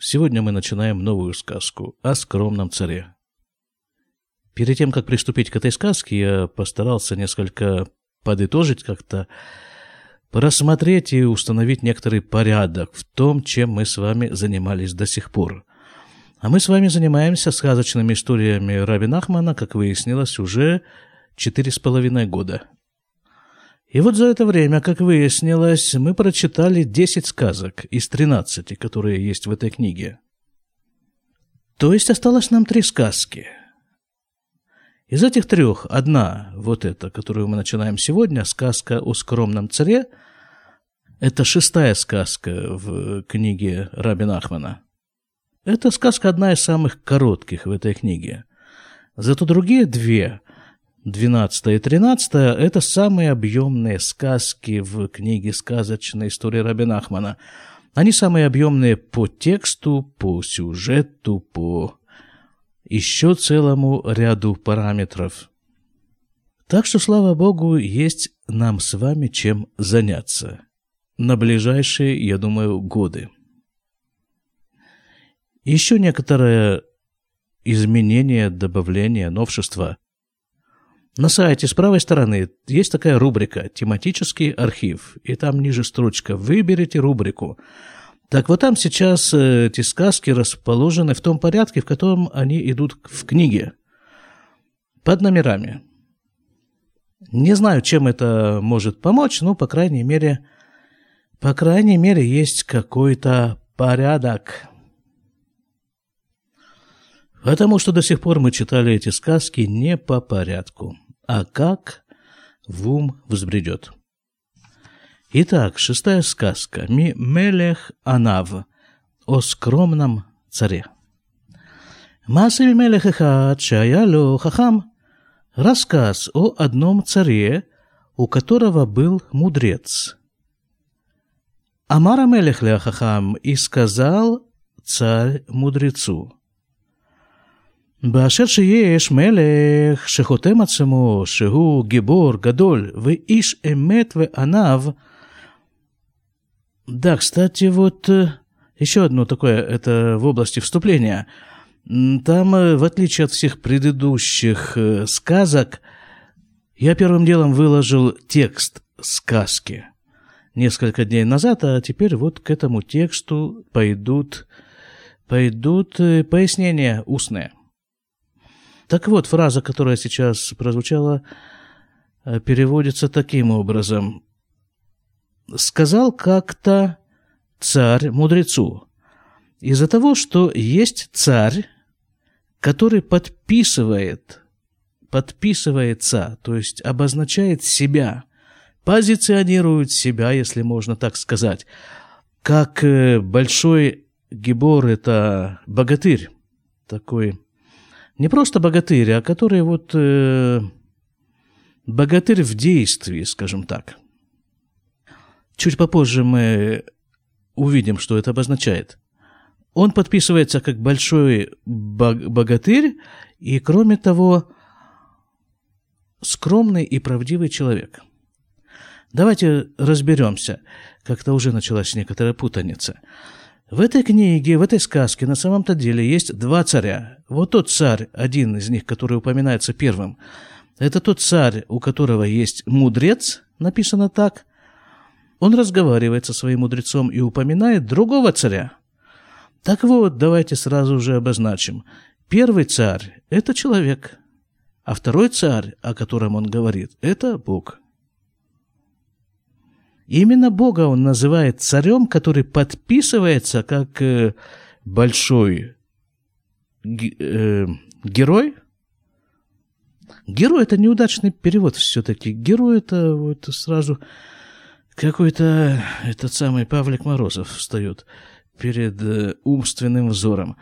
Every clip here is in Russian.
Сегодня мы начинаем новую сказку о скромном царе. Перед тем, как приступить к этой сказке, я постарался несколько подытожить как-то, просмотреть и установить некоторый порядок в том, чем мы с вами занимались до сих пор. А мы с вами занимаемся сказочными историями Раби Нахмана, как выяснилось, уже четыре с половиной года. И вот за это время, как выяснилось, мы прочитали 10 сказок из 13, которые есть в этой книге. То есть осталось нам три сказки. Из этих трех одна, вот эта, которую мы начинаем сегодня, сказка о скромном царе, это шестая сказка в книге Рабин Ахмана. Эта сказка одна из самых коротких в этой книге. Зато другие две 12 и 13 – это самые объемные сказки в книге «Сказочная история Рабина Ахмана». Они самые объемные по тексту, по сюжету, по еще целому ряду параметров. Так что, слава Богу, есть нам с вами чем заняться на ближайшие, я думаю, годы. Еще некоторое изменение, добавление, новшество – на сайте с правой стороны есть такая рубрика «Тематический архив», и там ниже строчка «Выберите рубрику». Так вот там сейчас э, эти сказки расположены в том порядке, в котором они идут в книге, под номерами. Не знаю, чем это может помочь, но, по крайней мере, по крайней мере, есть какой-то порядок. Потому что до сих пор мы читали эти сказки не по порядку а как в ум взбредет. Итак, шестая сказка «Ми Мелех Анав» о скромном царе. Масиль Мелех Эхад Хахам Рассказ о одном царе, у которого был мудрец. Амара Мелех Хахам и сказал царь мудрецу – באשר שיש מלך שחותם עצמו שהוא גיבור גדול ואיש אמת ועניו, да, кстати, вот еще одно такое, это в области вступления. Там, в отличие от всех предыдущих сказок, я первым делом выложил текст сказки несколько дней назад, а теперь вот к этому тексту пойдут, пойдут пояснения устные. Так вот, фраза, которая сейчас прозвучала, э, переводится таким образом. «Сказал как-то царь мудрецу, из-за того, что есть царь, который подписывает, подписывается, то есть обозначает себя, позиционирует себя, если можно так сказать, как э, большой гибор – это богатырь, такой не просто богатырь, а который вот э, богатырь в действии, скажем так. Чуть попозже мы увидим, что это обозначает. Он подписывается как большой богатырь и, кроме того, скромный и правдивый человек. Давайте разберемся. Как-то уже началась некоторая путаница. В этой книге, в этой сказке на самом-то деле есть два царя. Вот тот царь, один из них, который упоминается первым, это тот царь, у которого есть мудрец, написано так. Он разговаривает со своим мудрецом и упоминает другого царя. Так вот, давайте сразу же обозначим. Первый царь – это человек, а второй царь, о котором он говорит, это Бог. Именно Бога он называет царем, который подписывается как э, большой э, герой. Герой это неудачный перевод все-таки. Герой это вот сразу какой-то этот самый Павлик Морозов встает перед э, умственным взором.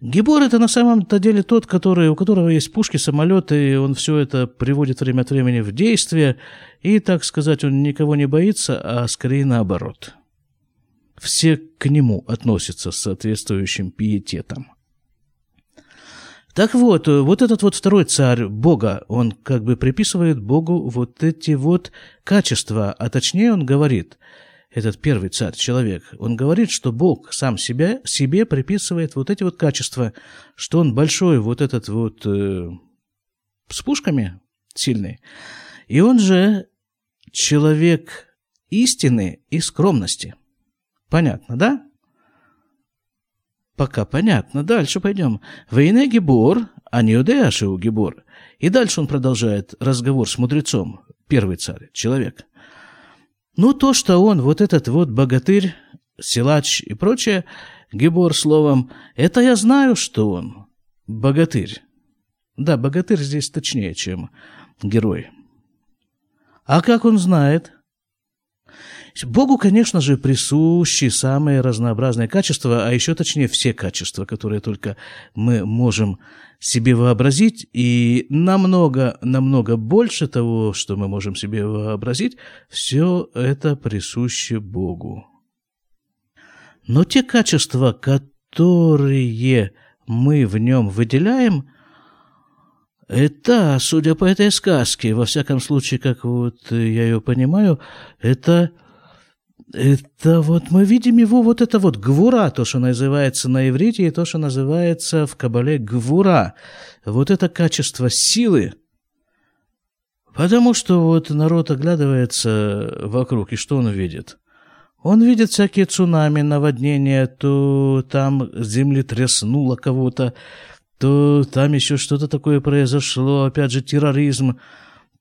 Гибор это на самом-то деле тот, который, у которого есть пушки, самолеты, и он все это приводит время от времени в действие, и, так сказать, он никого не боится, а скорее наоборот. Все к нему относятся с соответствующим пиететом. Так вот, вот этот вот второй царь Бога, он как бы приписывает Богу вот эти вот качества, а точнее он говорит, этот первый царь, человек, он говорит, что Бог сам себя, себе приписывает вот эти вот качества, что он большой вот этот вот э, с пушками сильный, и он же человек истины и скромности. Понятно, да? Пока понятно. Дальше пойдем. Войне Гебор, а не Удеашиу Гебор. И дальше он продолжает разговор с мудрецом, первый царь, человек. Ну, то, что он, вот этот вот богатырь, силач и прочее, Гебор словом, это я знаю, что он богатырь. Да, богатырь здесь точнее, чем герой. А как он знает? Богу, конечно же, присущи самые разнообразные качества, а еще точнее все качества, которые только мы можем себе вообразить, и намного, намного больше того, что мы можем себе вообразить, все это присуще Богу. Но те качества, которые мы в нем выделяем, это, судя по этой сказке, во всяком случае, как вот я ее понимаю, это это вот мы видим его, вот это вот гвура, то, что называется на иврите, и то, что называется в Кабале гвура. Вот это качество силы. Потому что вот народ оглядывается вокруг, и что он видит? Он видит всякие цунами, наводнения, то там земли тряснуло кого-то, то там еще что-то такое произошло, опять же терроризм,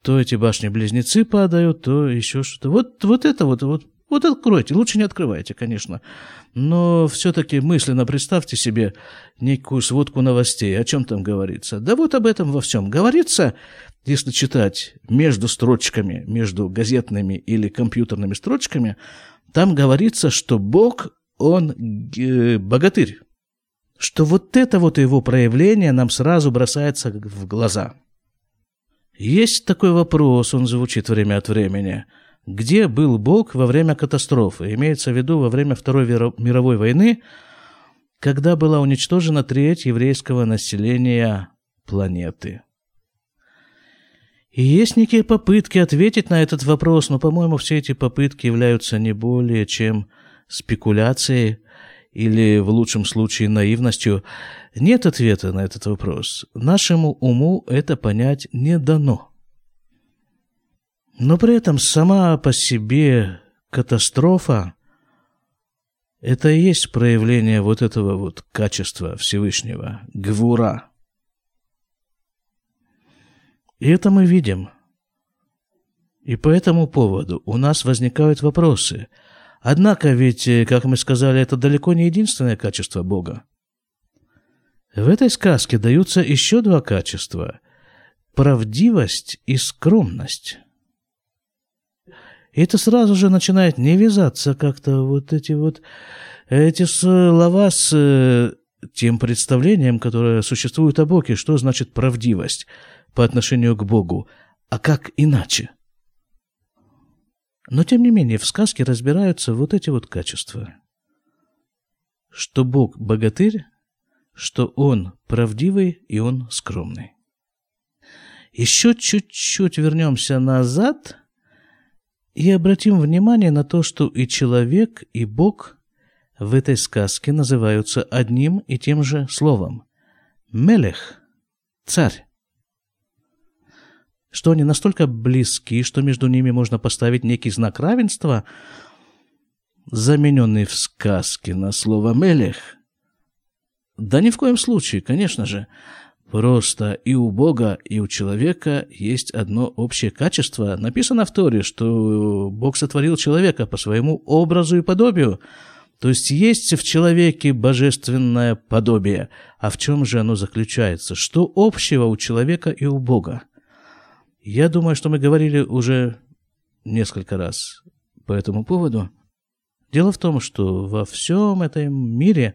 то эти башни-близнецы падают, то еще что-то. Вот, вот это вот, вот вот откройте, лучше не открывайте, конечно. Но все-таки мысленно представьте себе некую сводку новостей, о чем там говорится. Да вот об этом во всем говорится, если читать между строчками, между газетными или компьютерными строчками, там говорится, что Бог, Он э, богатырь. Что вот это вот его проявление нам сразу бросается в глаза. Есть такой вопрос, он звучит время от времени – где был Бог во время катастрофы? Имеется в виду во время Второй мировой войны, когда была уничтожена треть еврейского населения планеты. И есть некие попытки ответить на этот вопрос, но, по-моему, все эти попытки являются не более чем спекуляцией или, в лучшем случае, наивностью. Нет ответа на этот вопрос. Нашему уму это понять не дано. Но при этом сама по себе катастрофа – это и есть проявление вот этого вот качества Всевышнего, гвура. И это мы видим. И по этому поводу у нас возникают вопросы. Однако ведь, как мы сказали, это далеко не единственное качество Бога. В этой сказке даются еще два качества – правдивость и скромность. И это сразу же начинает не вязаться как-то вот эти вот эти слова с э, тем представлением, которое существует о Боге, что значит правдивость по отношению к Богу, а как иначе. Но тем не менее в сказке разбираются вот эти вот качества. Что Бог богатырь, что Он правдивый и Он скромный. Еще чуть-чуть вернемся назад – и обратим внимание на то, что и человек, и Бог в этой сказке называются одним и тем же словом. Мелех – царь. Что они настолько близки, что между ними можно поставить некий знак равенства, замененный в сказке на слово «мелех». Да ни в коем случае, конечно же. Просто и у Бога, и у человека есть одно общее качество. Написано в Торе, что Бог сотворил человека по своему образу и подобию. То есть есть в человеке божественное подобие. А в чем же оно заключается? Что общего у человека и у Бога? Я думаю, что мы говорили уже несколько раз по этому поводу. Дело в том, что во всем этом мире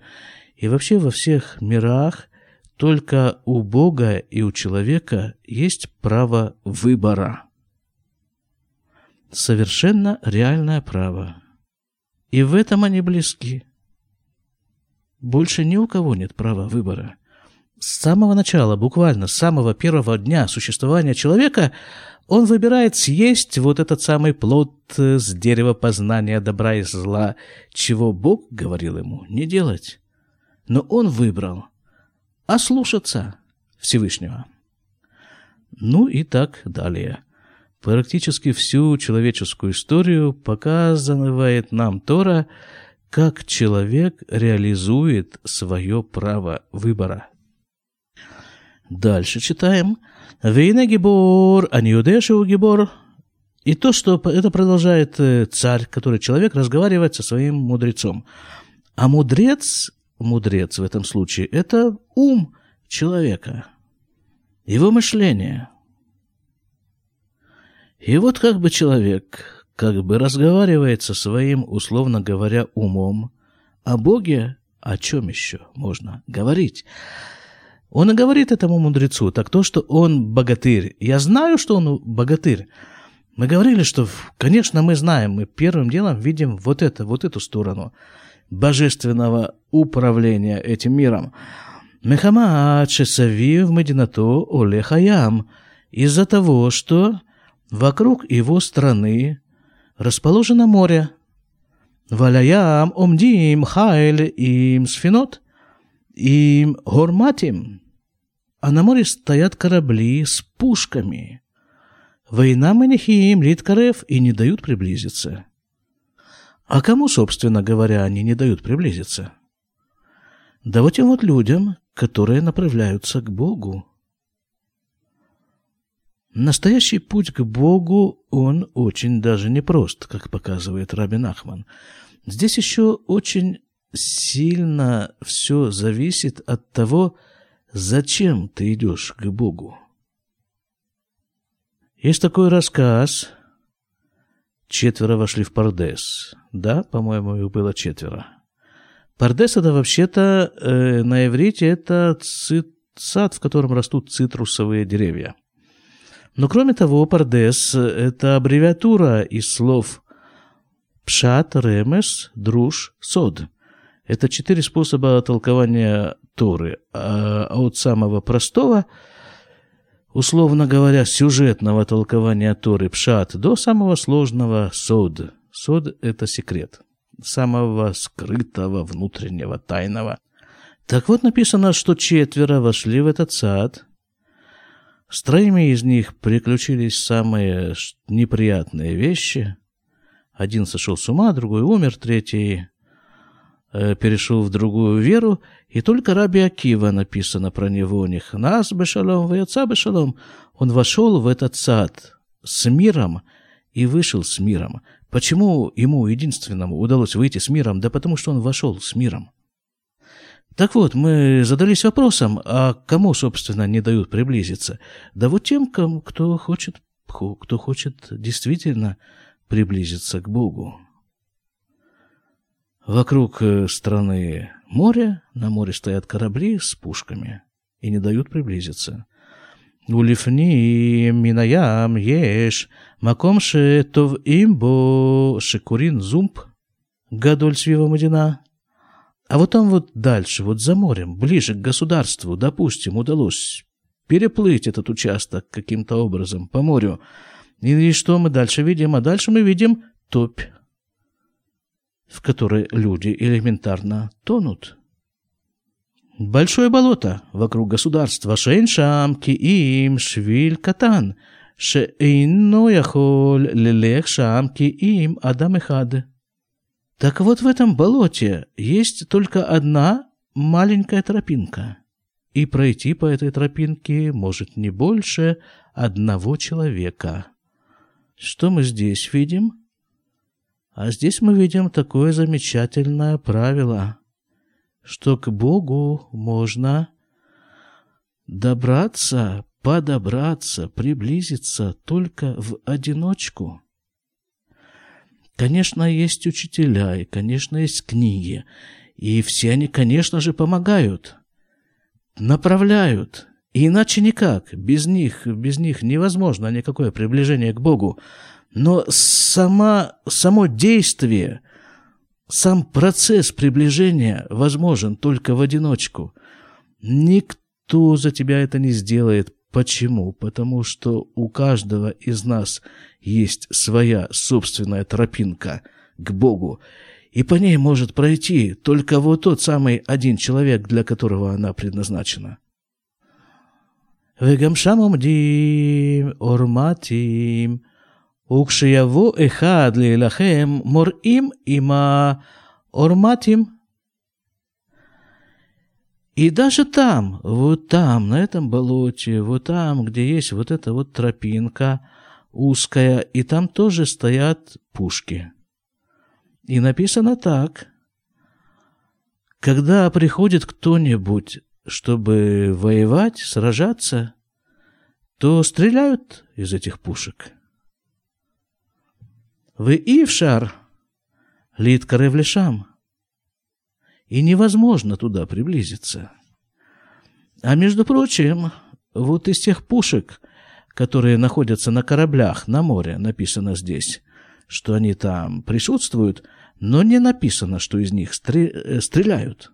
и вообще во всех мирах – только у Бога и у человека есть право выбора. Совершенно реальное право. И в этом они близки. Больше ни у кого нет права выбора. С самого начала, буквально с самого первого дня существования человека, он выбирает съесть вот этот самый плод э, с дерева познания добра и зла, чего Бог говорил ему не делать. Но он выбрал ослушаться Всевышнего. Ну и так далее. Практически всю человеческую историю показывает нам Тора, как человек реализует свое право выбора. Дальше читаем. Вейна гибор, а не юдешу гибор. И то, что это продолжает э, царь, который человек разговаривает со своим мудрецом. А мудрец, мудрец в этом случае, это ум человека, его мышление. И вот как бы человек, как бы разговаривает со своим, условно говоря, умом, о Боге о чем еще можно говорить? Он и говорит этому мудрецу, так то, что он богатырь. Я знаю, что он богатырь. Мы говорили, что, конечно, мы знаем, мы первым делом видим вот это, вот эту сторону божественного управления этим миром. Мехамаат шесавив мединато олехаям. Из-за того, что вокруг его страны расположено море. Валяям омдим хайль им сфинот, им горматим а на море стоят корабли с пушками. Война Манихиим, Литкарев и не дают приблизиться. А кому, собственно говоря, они не дают приблизиться? Да вот тем вот людям, которые направляются к Богу. Настоящий путь к Богу, он очень даже непрост, как показывает Рабин Ахман. Здесь еще очень сильно все зависит от того, Зачем ты идешь к Богу? Есть такой рассказ. Четверо вошли в Пардес. Да, по-моему, их было четверо. Пардес это вообще-то э, на иврите это сад, в котором растут цитрусовые деревья. Но кроме того, Пардес – это аббревиатура из слов Пшат, Ремес, Друж, Сод. Это четыре способа толкования Торы. А, а от самого простого, условно говоря, сюжетного толкования Торы Пшат до самого сложного Сод. Сод – это секрет. Самого скрытого, внутреннего, тайного. Так вот написано, что четверо вошли в этот сад. С троими из них приключились самые неприятные вещи. Один сошел с ума, другой умер, третий Э, перешел в другую веру, и только Раби Акива написано про него, них нас бешалом, вы отца бешалом. Он вошел в этот сад с миром и вышел с миром. Почему ему единственному удалось выйти с миром? Да потому что он вошел с миром. Так вот, мы задались вопросом, а кому, собственно, не дают приблизиться? Да вот тем, кто хочет, кто хочет действительно приблизиться к Богу. Вокруг э, страны Море, на море стоят корабли с пушками и не дают приблизиться. Улифним минаям еш маком шетов имбо шекурин зумб гадоль свива мадина. А вот там вот дальше, вот за морем, ближе к государству, допустим, удалось переплыть этот участок каким-то образом по морю. И, и что мы дальше видим? А дальше мы видим топь в которой люди элементарно тонут. Большое болото вокруг государства Шейншам, Киим, Швиль, Катан, Шейно яхоль лелех шам Киим, Адам Эхад. Так вот в этом болоте есть только одна маленькая тропинка. И пройти по этой тропинке может не больше одного человека. Что мы здесь видим? А здесь мы видим такое замечательное правило, что к Богу можно добраться, подобраться, приблизиться только в одиночку. Конечно, есть учителя, и, конечно, есть книги, и все они, конечно же, помогают, направляют, и иначе никак, без них, без них невозможно никакое приближение к Богу. Но сама, само действие, сам процесс приближения возможен только в одиночку. Никто за тебя это не сделает. Почему? Потому что у каждого из нас есть своя собственная тропинка к Богу, и по ней может пройти только вот тот самый один человек, для которого она предназначена. Вегамшам омдим, орматим – וכשיבוא אחד להילחם, מוראים עם העורמטים. И даже там, вот там, на этом болоте, вот там, где есть вот эта вот тропинка узкая, и там тоже стоят пушки. И написано так. Когда приходит кто-нибудь чтобы воевать, сражаться, то стреляют из этих пушек. Вы Ившар, лит Каревлешам, и невозможно туда приблизиться. А между прочим, вот из тех пушек, которые находятся на кораблях на море, написано здесь, что они там присутствуют, но не написано, что из них э, стреляют.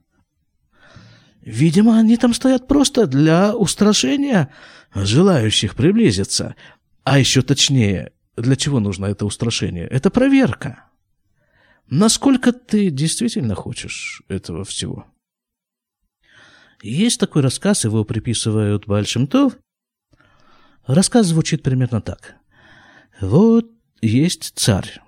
Видимо, они там стоят просто для устрашения желающих приблизиться. А еще точнее, для чего нужно это устрашение? Это проверка. Насколько ты действительно хочешь этого всего? Есть такой рассказ, его приписывают Бальшемтов. Рассказ звучит примерно так. Вот есть царь.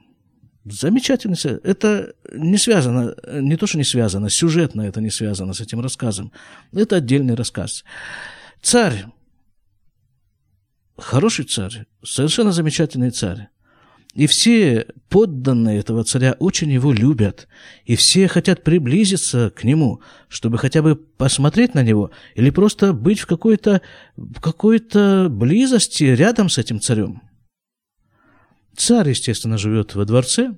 Замечательно. Это не связано, не то, что не связано, сюжетно это не связано с этим рассказом. Это отдельный рассказ. Царь, хороший царь, совершенно замечательный царь. И все подданные этого царя очень его любят. И все хотят приблизиться к нему, чтобы хотя бы посмотреть на него или просто быть в какой-то какой близости рядом с этим царем. Царь, естественно, живет во дворце,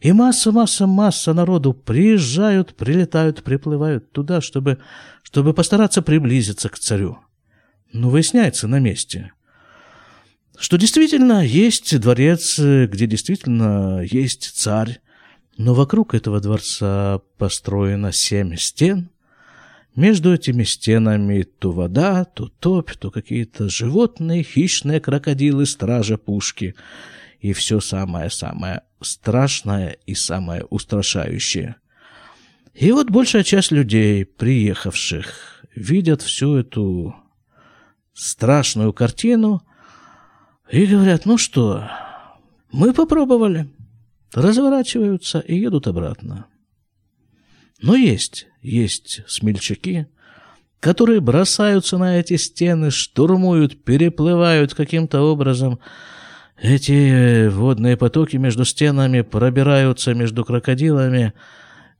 и масса, масса, масса народу приезжают, прилетают, приплывают туда, чтобы, чтобы постараться приблизиться к царю. Но выясняется на месте, что действительно есть дворец, где действительно есть царь, но вокруг этого дворца построено семь стен. Между этими стенами то вода, то топь, то какие-то животные, хищные крокодилы, стража пушки — и все самое-самое страшное и самое устрашающее. И вот большая часть людей, приехавших, видят всю эту страшную картину и говорят, ну что, мы попробовали, разворачиваются и едут обратно. Но есть, есть смельчаки, которые бросаются на эти стены, штурмуют, переплывают каким-то образом, эти водные потоки между стенами пробираются между крокодилами.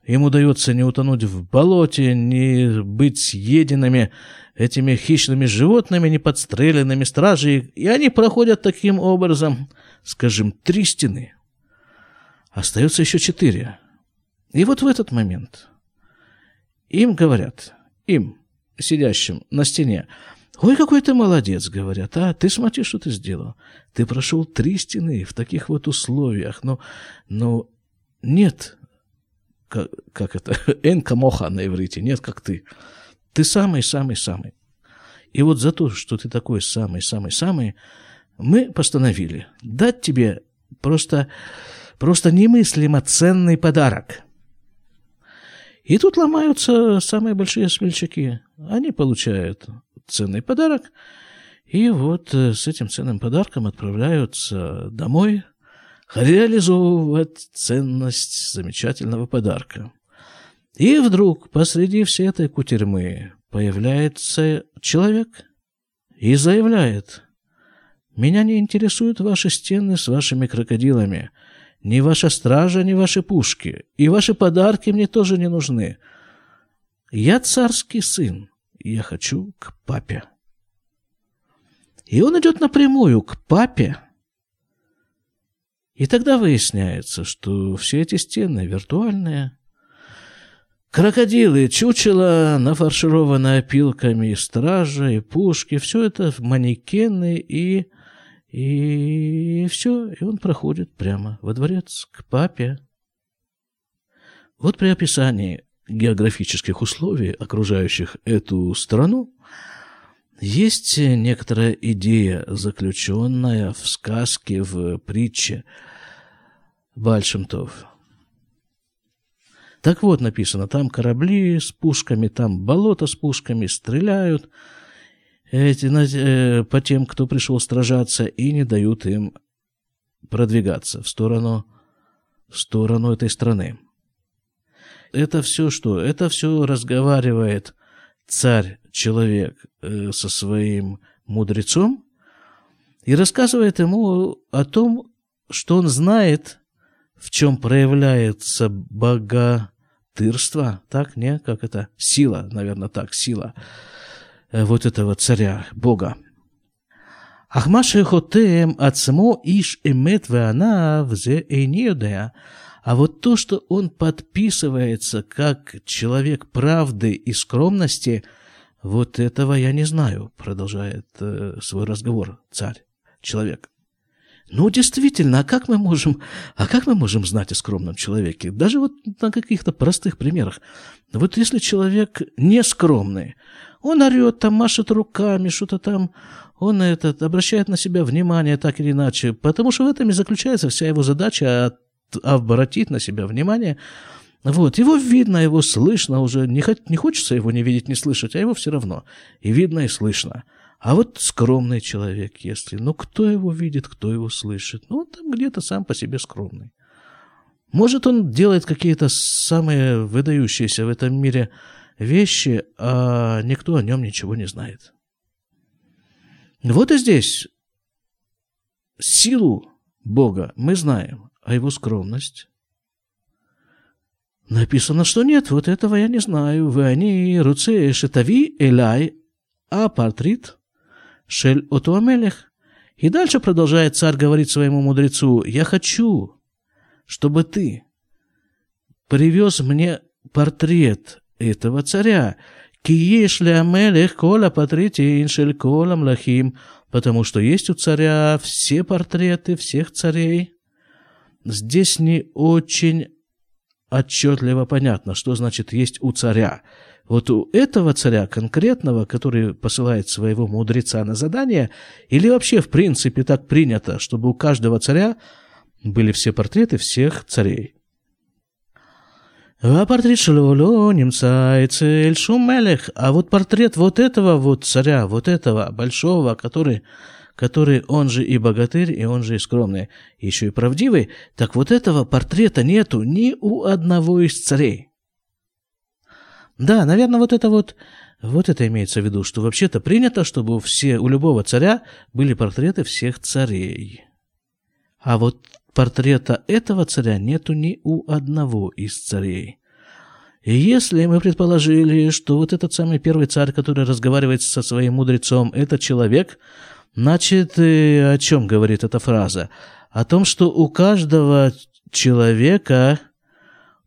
Им удается не утонуть в болоте, не быть съеденными этими хищными животными, не подстреленными стражей. И они проходят таким образом, скажем, три стены. Остается еще четыре. И вот в этот момент им говорят, им, сидящим на стене, «Ой, какой ты молодец», — говорят. «А, ты смотри, что ты сделал. Ты прошел три стены в таких вот условиях. Но, но нет, как, как это, энка моха на иврите, нет, как ты. Ты самый-самый-самый. И вот за то, что ты такой самый-самый-самый, мы постановили дать тебе просто, просто немыслимо ценный подарок. И тут ломаются самые большие смельчаки. Они получают ценный подарок. И вот э, с этим ценным подарком отправляются домой реализовывать ценность замечательного подарка. И вдруг посреди всей этой кутерьмы появляется человек и заявляет, «Меня не интересуют ваши стены с вашими крокодилами, ни ваша стража, ни ваши пушки, и ваши подарки мне тоже не нужны. Я царский сын, я хочу к папе. И он идет напрямую к папе. И тогда выясняется, что все эти стены виртуальные. Крокодилы, чучело, нафаршированное опилками, стража, и пушки, все это манекены и... И все, и он проходит прямо во дворец к папе. Вот при описании географических условий, окружающих эту страну, есть некоторая идея, заключенная в сказке, в притче Бальшемтов. Так вот написано, там корабли с пушками, там болото с пушками, стреляют эти, э, по тем, кто пришел сражаться, и не дают им продвигаться в сторону, в сторону этой страны. Это все что? Это все разговаривает царь-человек э, со своим мудрецом и рассказывает ему о том, что он знает, в чем проявляется богатырство, так, не, как это, сила, наверное, так, сила э, вот этого царя, бога. Ахмаши хотем ацмо иш эмет веана взе эйниодея а вот то, что он подписывается как человек правды и скромности, вот этого я не знаю, продолжает э, свой разговор царь, человек. Ну, действительно, а как мы можем, а как мы можем знать о скромном человеке? Даже вот на каких-то простых примерах. Вот если человек не скромный, он орет, там машет руками, что-то там, он этот, обращает на себя внимание так или иначе, потому что в этом и заключается вся его задача от обратить на себя внимание. Вот, его видно, его слышно уже, не, не хочется его не видеть, не слышать, а его все равно. И видно, и слышно. А вот скромный человек, если, ну кто его видит, кто его слышит? Ну, он там где-то сам по себе скромный. Может, он делает какие-то самые выдающиеся в этом мире вещи, а никто о нем ничего не знает. Вот и здесь силу Бога мы знаем, а его скромность? Написано, что нет, вот этого я не знаю. Вы они руце шитави элай а портрет шель отуамелех. И дальше продолжает царь говорить своему мудрецу, я хочу, чтобы ты привез мне портрет этого царя, потому что есть у царя все портреты всех царей, Здесь не очень отчетливо понятно, что значит есть у царя. Вот у этого царя конкретного, который посылает своего мудреца на задание, или вообще в принципе так принято, чтобы у каждого царя были все портреты всех царей. А портрет Шлоло, немца и цель Шумелех. А вот портрет вот этого вот царя, вот этого большого, который который он же и богатырь, и он же и скромный, еще и правдивый, так вот этого портрета нету ни у одного из царей. Да, наверное, вот это вот, вот это имеется в виду, что вообще-то принято, чтобы все, у любого царя были портреты всех царей. А вот портрета этого царя нету ни у одного из царей. И если мы предположили, что вот этот самый первый царь, который разговаривает со своим мудрецом, это человек, Значит, о чем говорит эта фраза? О том, что у каждого человека,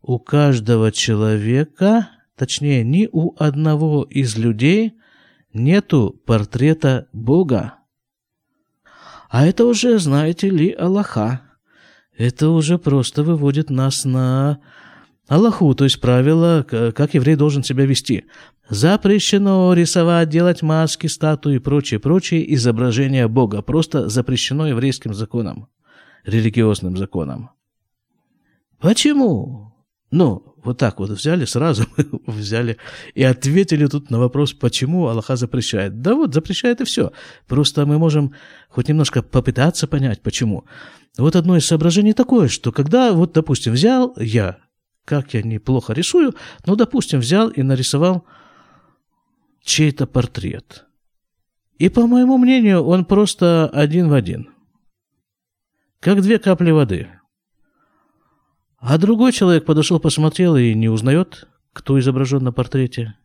у каждого человека, точнее, ни у одного из людей нету портрета Бога. А это уже, знаете ли, Аллаха. Это уже просто выводит нас на Аллаху, то есть правило, как еврей должен себя вести. Запрещено рисовать, делать маски, статуи и прочее, прочее изображения Бога. Просто запрещено еврейским законом, религиозным законом. Почему? Ну, вот так вот взяли, сразу взяли и ответили тут на вопрос, почему Аллаха запрещает. Да вот, запрещает и все. Просто мы можем хоть немножко попытаться понять, почему. Вот одно из соображений такое, что когда, вот, допустим, взял я как я неплохо рисую, ну, допустим, взял и нарисовал чей-то портрет. И, по моему мнению, он просто один в один. Как две капли воды. А другой человек подошел, посмотрел и не узнает, кто изображен на портрете.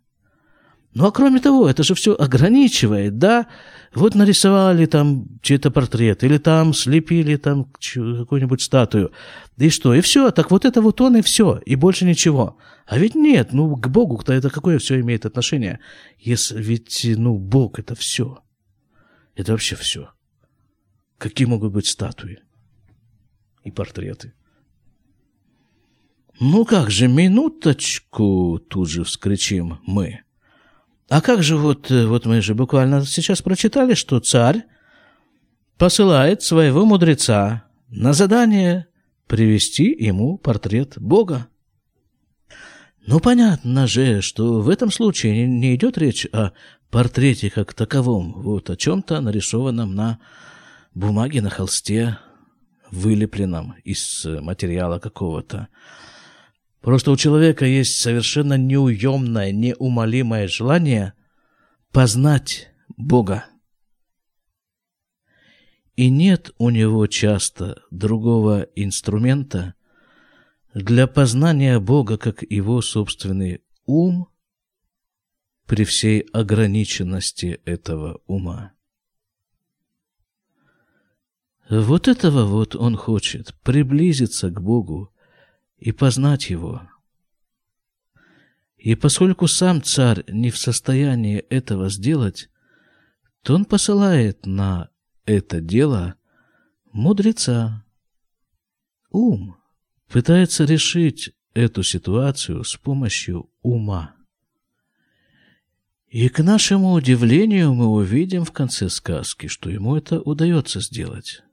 Ну а кроме того, это же все ограничивает, да? Вот нарисовали там чей-то портрет, или там слепили там какую-нибудь статую. И что, и все, так вот это вот он и все, и больше ничего. А ведь нет, ну к Богу-то это какое все имеет отношение? Если ведь, ну, Бог это все. Это вообще все. Какие могут быть статуи и портреты? Ну как же, минуточку, тут же вскричим мы. А как же вот, э, вот мы же буквально сейчас прочитали, что царь посылает своего мудреца на задание привести ему портрет Бога. Ну, понятно же, что в этом случае не идет речь о портрете как таковом, вот о чем-то нарисованном на бумаге, на холсте, вылепленном из материала какого-то. Просто у человека есть совершенно неуемное, неумолимое желание познать Бога. И нет у него часто другого инструмента для познания Бога, как его собственный ум при всей ограниченности этого ума. Вот этого вот он хочет, приблизиться к Богу, и познать его. И поскольку сам царь не в состоянии этого сделать, то он посылает на это дело мудреца. Ум пытается решить эту ситуацию с помощью ума. И к нашему удивлению мы увидим в конце сказки, что ему это удается сделать.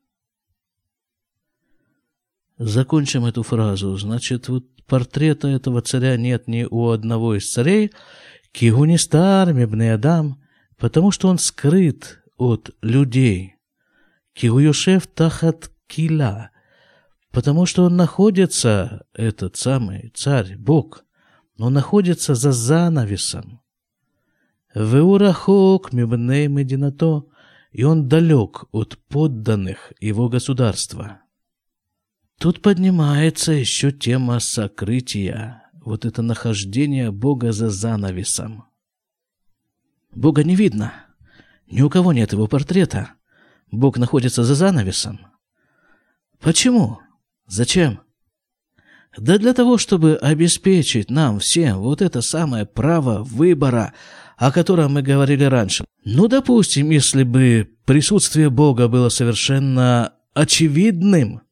Закончим эту фразу. Значит, вот портрета этого царя нет ни у одного из царей, Кигунистар, Мебнеадам, потому что он скрыт от людей. Кигуюшев Тахат Кила, потому что он находится, этот самый царь, Бог, он находится за занавесом. Веурахок Мебней Мединато, и он далек от подданных его государства. Тут поднимается еще тема сокрытия, вот это нахождение Бога за занавесом. Бога не видно. Ни у кого нет его портрета. Бог находится за занавесом. Почему? Зачем? Да для того, чтобы обеспечить нам всем вот это самое право выбора, о котором мы говорили раньше. Ну, допустим, если бы присутствие Бога было совершенно очевидным,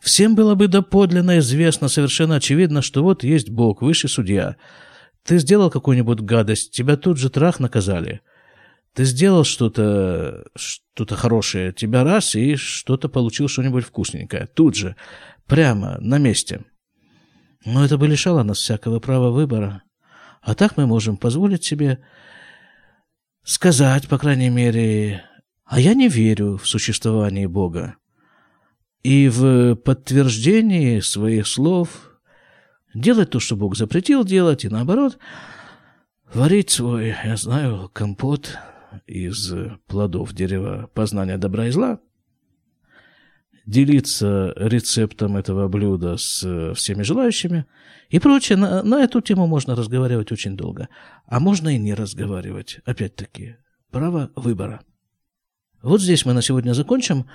Всем было бы доподлинно известно, совершенно очевидно, что вот есть Бог, высший судья. Ты сделал какую-нибудь гадость, тебя тут же трах наказали. Ты сделал что-то что хорошее, тебя раз, и что-то получил что-нибудь вкусненькое. Тут же, прямо, на месте. Но это бы лишало нас всякого права выбора. А так мы можем позволить себе сказать, по крайней мере, а я не верю в существование Бога. И в подтверждении своих слов делать то, что Бог запретил делать, и наоборот, варить свой, я знаю, компот из плодов дерева познания добра и зла, делиться рецептом этого блюда с всеми желающими и прочее. На, на эту тему можно разговаривать очень долго. А можно и не разговаривать. Опять-таки, право выбора. Вот здесь мы на сегодня закончим.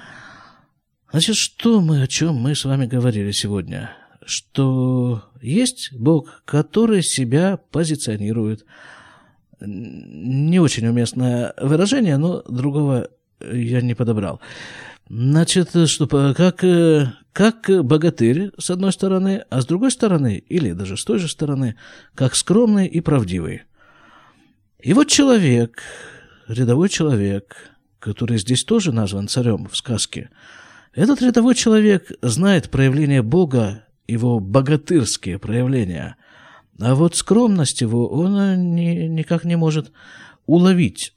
Значит, что мы, о чем мы с вами говорили сегодня? Что есть Бог, который себя позиционирует. Не очень уместное выражение, но другого я не подобрал. Значит, что как, как богатырь, с одной стороны, а с другой стороны, или даже с той же стороны, как скромный и правдивый. И вот человек, рядовой человек, который здесь тоже назван царем в сказке – этот рядовой человек знает проявления Бога, его богатырские проявления, а вот скромность его он ни, никак не может уловить.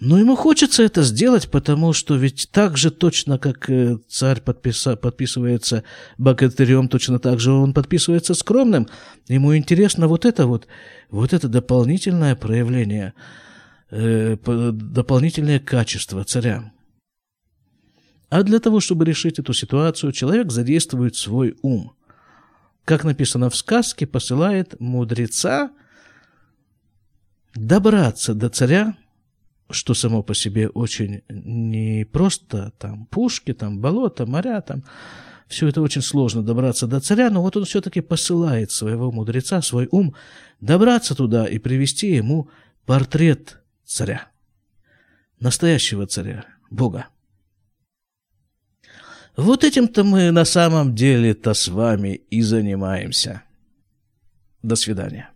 Но ему хочется это сделать, потому что ведь так же точно, как э, царь подписа, подписывается богатырем, точно так же он подписывается скромным. Ему интересно вот это вот, вот это дополнительное проявление, э, дополнительное качество царя. А для того, чтобы решить эту ситуацию, человек задействует свой ум. Как написано в сказке, посылает мудреца добраться до царя, что само по себе очень не просто там пушки, там болото, моря, там все это очень сложно добраться до царя, но вот он все-таки посылает своего мудреца, свой ум, добраться туда и привести ему портрет царя, настоящего царя, Бога. Вот этим-то мы на самом деле-то с вами и занимаемся. До свидания.